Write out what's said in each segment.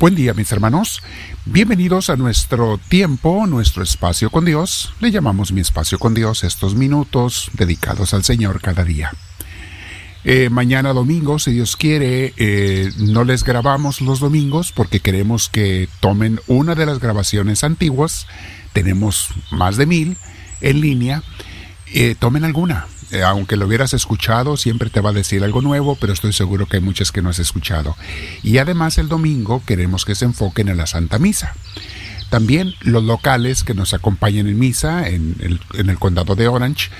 Buen día mis hermanos, bienvenidos a nuestro tiempo, nuestro espacio con Dios. Le llamamos mi espacio con Dios estos minutos dedicados al Señor cada día. Eh, mañana domingo, si Dios quiere, eh, no les grabamos los domingos porque queremos que tomen una de las grabaciones antiguas. Tenemos más de mil en línea. Eh, tomen alguna. Aunque lo hubieras escuchado, siempre te va a decir algo nuevo, pero estoy seguro que hay muchas que no has escuchado. Y además el domingo queremos que se enfoquen en la Santa Misa. También los locales que nos acompañen en misa en el, en el condado de Orange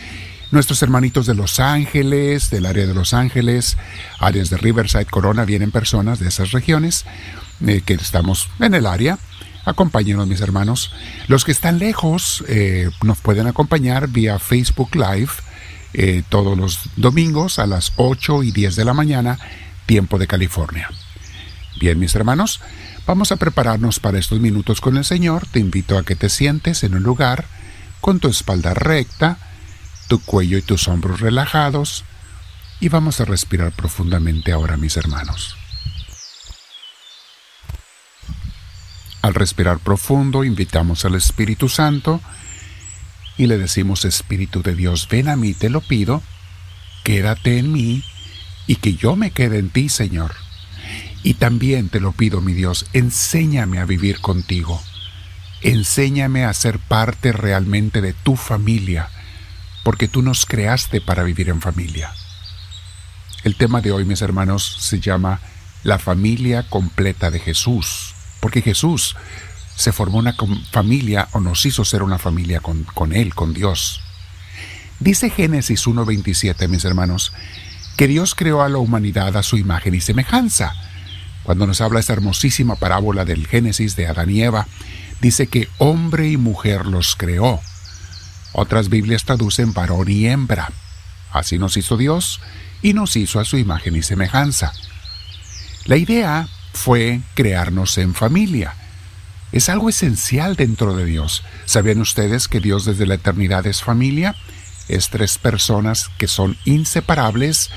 Nuestros hermanitos de Los Ángeles, del área de Los Ángeles, áreas de Riverside, Corona, vienen personas de esas regiones eh, que estamos en el área. Acompáñenos, mis hermanos. Los que están lejos eh, nos pueden acompañar vía Facebook Live eh, todos los domingos a las 8 y 10 de la mañana, tiempo de California. Bien, mis hermanos, vamos a prepararnos para estos minutos con el Señor. Te invito a que te sientes en un lugar con tu espalda recta, tu cuello y tus hombros relajados y vamos a respirar profundamente ahora, mis hermanos. Al respirar profundo, invitamos al Espíritu Santo y le decimos, Espíritu de Dios, ven a mí, te lo pido, quédate en mí y que yo me quede en ti, Señor. Y también te lo pido, mi Dios, enséñame a vivir contigo. Enséñame a ser parte realmente de tu familia porque tú nos creaste para vivir en familia. El tema de hoy, mis hermanos, se llama la familia completa de Jesús, porque Jesús se formó una familia o nos hizo ser una familia con, con Él, con Dios. Dice Génesis 1.27, mis hermanos, que Dios creó a la humanidad a su imagen y semejanza. Cuando nos habla esta hermosísima parábola del Génesis de Adán y Eva, dice que hombre y mujer los creó. Otras Biblias traducen varón y hembra. Así nos hizo Dios y nos hizo a su imagen y semejanza. La idea fue crearnos en familia. Es algo esencial dentro de Dios. ¿Sabían ustedes que Dios desde la eternidad es familia? Es tres personas que son inseparables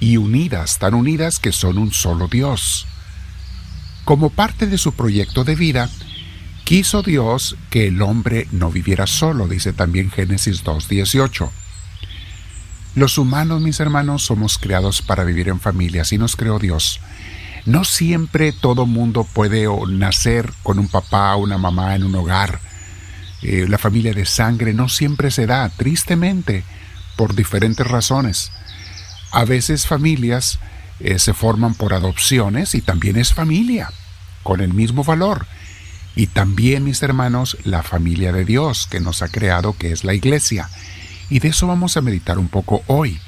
y unidas, tan unidas que son un solo Dios. Como parte de su proyecto de vida, Quiso Dios que el hombre no viviera solo, dice también Génesis 2.18. Los humanos, mis hermanos, somos creados para vivir en familia, así nos creó Dios. No siempre todo mundo puede nacer con un papá o una mamá en un hogar. Eh, la familia de sangre no siempre se da, tristemente, por diferentes razones. A veces familias eh, se forman por adopciones y también es familia, con el mismo valor y también, mis hermanos, la familia de Dios que nos ha creado, que es la iglesia. Y de eso vamos a meditar un poco hoy,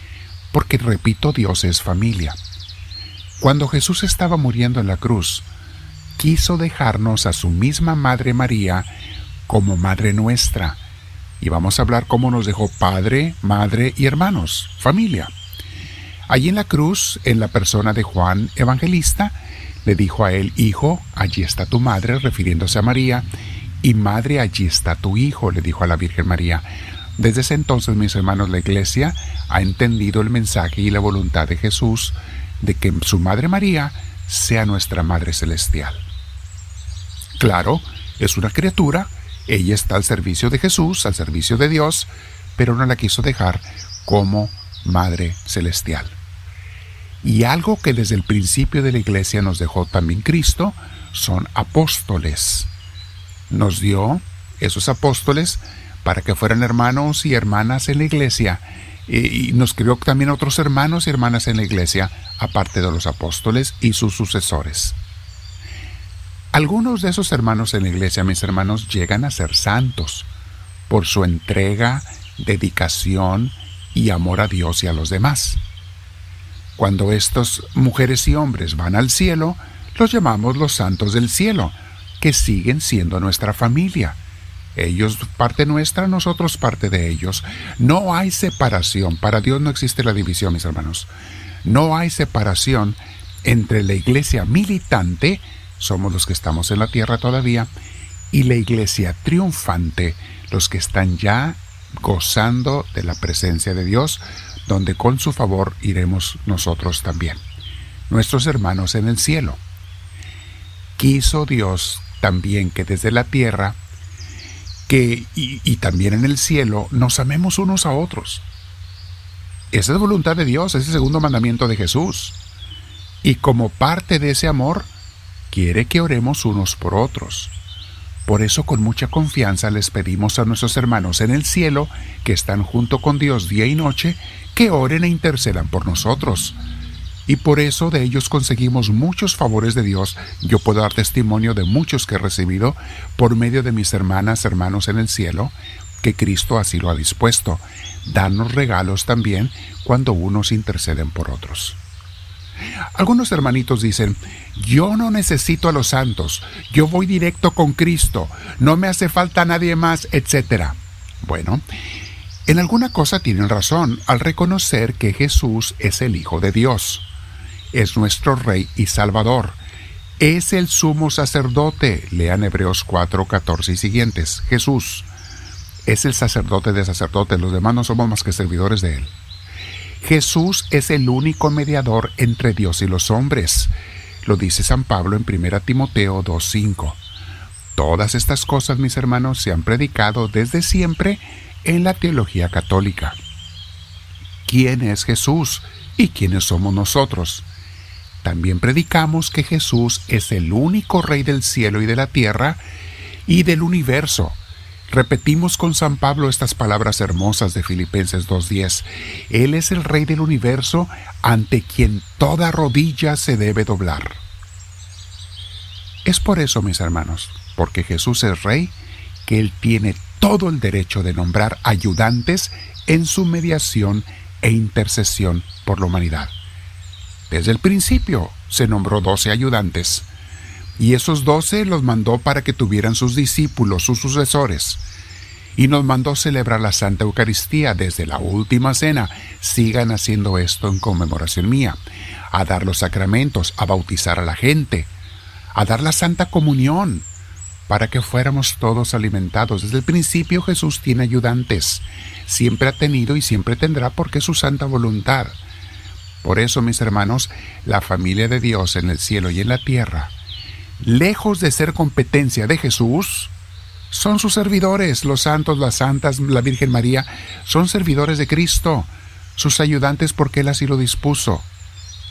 porque repito, Dios es familia. Cuando Jesús estaba muriendo en la cruz, quiso dejarnos a su misma Madre María como Madre nuestra. Y vamos a hablar cómo nos dejó Padre, Madre y hermanos, familia. Allí en la cruz, en la persona de Juan Evangelista, le dijo a él, Hijo, allí está tu madre, refiriéndose a María, y Madre, allí está tu Hijo, le dijo a la Virgen María. Desde ese entonces, mis hermanos, la Iglesia ha entendido el mensaje y la voluntad de Jesús de que su Madre María sea nuestra Madre Celestial. Claro, es una criatura, ella está al servicio de Jesús, al servicio de Dios, pero no la quiso dejar como Madre Celestial. Y algo que desde el principio de la iglesia nos dejó también Cristo son apóstoles. Nos dio esos apóstoles para que fueran hermanos y hermanas en la iglesia. Y nos creó también otros hermanos y hermanas en la iglesia, aparte de los apóstoles y sus sucesores. Algunos de esos hermanos en la iglesia, mis hermanos, llegan a ser santos por su entrega, dedicación y amor a Dios y a los demás. Cuando estas mujeres y hombres van al cielo, los llamamos los santos del cielo, que siguen siendo nuestra familia. Ellos parte nuestra, nosotros parte de ellos. No hay separación. Para Dios no existe la división, mis hermanos. No hay separación entre la iglesia militante, somos los que estamos en la tierra todavía, y la iglesia triunfante, los que están ya gozando de la presencia de Dios, donde con su favor iremos nosotros también, nuestros hermanos en el cielo. quiso Dios también que desde la tierra, que y, también en el cielo, nos amemos unos a otros. Esa es voluntad de Dios, es el segundo mandamiento de Jesús. Y como parte de ese amor, quiere que oremos unos por otros. Por eso con mucha confianza les pedimos a nuestros hermanos en el cielo, que están junto con Dios día y noche, que oren e intercedan por nosotros. Y por eso de ellos conseguimos muchos favores de Dios. Yo puedo dar testimonio de muchos que he recibido por medio de mis hermanas, hermanos en el cielo, que Cristo así lo ha dispuesto. Danos regalos también cuando unos interceden por otros. Algunos hermanitos dicen, yo no necesito a los santos, yo voy directo con Cristo, no me hace falta nadie más, etc. Bueno, en alguna cosa tienen razón al reconocer que Jesús es el Hijo de Dios, es nuestro Rey y Salvador, es el sumo sacerdote, lean Hebreos 4, 14 y siguientes, Jesús es el sacerdote de sacerdotes, los demás no somos más que servidores de Él. Jesús es el único mediador entre Dios y los hombres. Lo dice San Pablo en 1 Timoteo 2.5. Todas estas cosas, mis hermanos, se han predicado desde siempre en la teología católica. ¿Quién es Jesús y quiénes somos nosotros? También predicamos que Jesús es el único Rey del cielo y de la tierra y del universo, Repetimos con San Pablo estas palabras hermosas de Filipenses 2.10. Él es el Rey del universo ante quien toda rodilla se debe doblar. Es por eso, mis hermanos, porque Jesús es Rey, que Él tiene todo el derecho de nombrar ayudantes en su mediación e intercesión por la humanidad. Desde el principio se nombró doce ayudantes, y esos doce los mandó para que tuvieran sus discípulos, sus sucesores. Y nos mandó celebrar la Santa Eucaristía desde la última cena. Sigan haciendo esto en conmemoración mía. A dar los sacramentos, a bautizar a la gente, a dar la Santa Comunión, para que fuéramos todos alimentados. Desde el principio Jesús tiene ayudantes. Siempre ha tenido y siempre tendrá porque es su santa voluntad. Por eso, mis hermanos, la familia de Dios en el cielo y en la tierra lejos de ser competencia de Jesús, son sus servidores, los santos, las santas, la Virgen María, son servidores de Cristo, sus ayudantes porque Él así lo dispuso.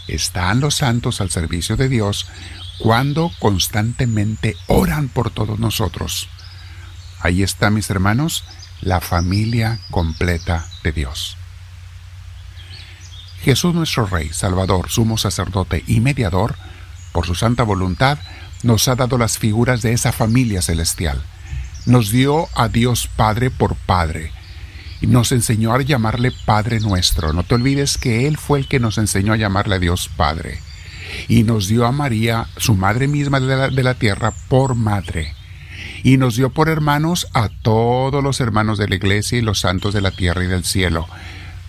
Están los santos al servicio de Dios cuando constantemente oran por todos nosotros. Ahí está, mis hermanos, la familia completa de Dios. Jesús nuestro Rey, Salvador, sumo sacerdote y mediador, por su santa voluntad, nos ha dado las figuras de esa familia celestial. Nos dio a Dios Padre por Padre y nos enseñó a llamarle Padre nuestro. No te olvides que Él fue el que nos enseñó a llamarle a Dios Padre. Y nos dio a María, su madre misma de la, de la tierra, por madre. Y nos dio por hermanos a todos los hermanos de la iglesia y los santos de la tierra y del cielo.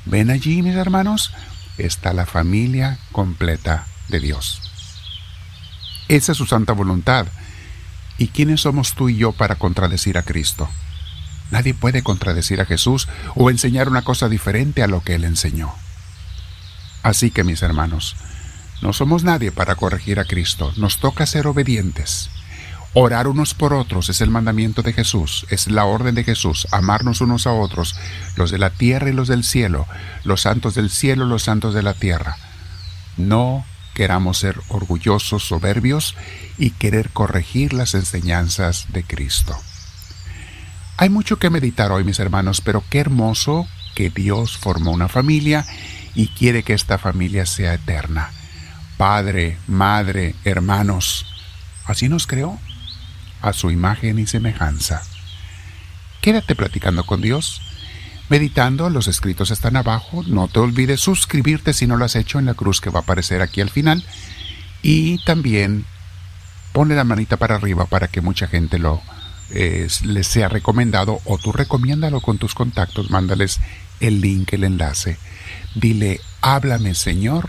Ven allí, mis hermanos, está la familia completa de Dios. Esa es su santa voluntad. ¿Y quiénes somos tú y yo para contradecir a Cristo? Nadie puede contradecir a Jesús o enseñar una cosa diferente a lo que Él enseñó. Así que, mis hermanos, no somos nadie para corregir a Cristo, nos toca ser obedientes. Orar unos por otros es el mandamiento de Jesús, es la orden de Jesús, amarnos unos a otros, los de la tierra y los del cielo, los santos del cielo, los santos de la tierra. No queramos ser orgullosos, soberbios y querer corregir las enseñanzas de Cristo. Hay mucho que meditar hoy, mis hermanos, pero qué hermoso que Dios formó una familia y quiere que esta familia sea eterna. Padre, madre, hermanos, así nos creó, a su imagen y semejanza. Quédate platicando con Dios meditando. Los escritos están abajo. No te olvides suscribirte si no lo has hecho en la cruz que va a aparecer aquí al final. Y también ponle la manita para arriba para que mucha gente lo les sea recomendado o tú recomiéndalo con tus contactos, mándales el link, el enlace. Dile, háblame Señor,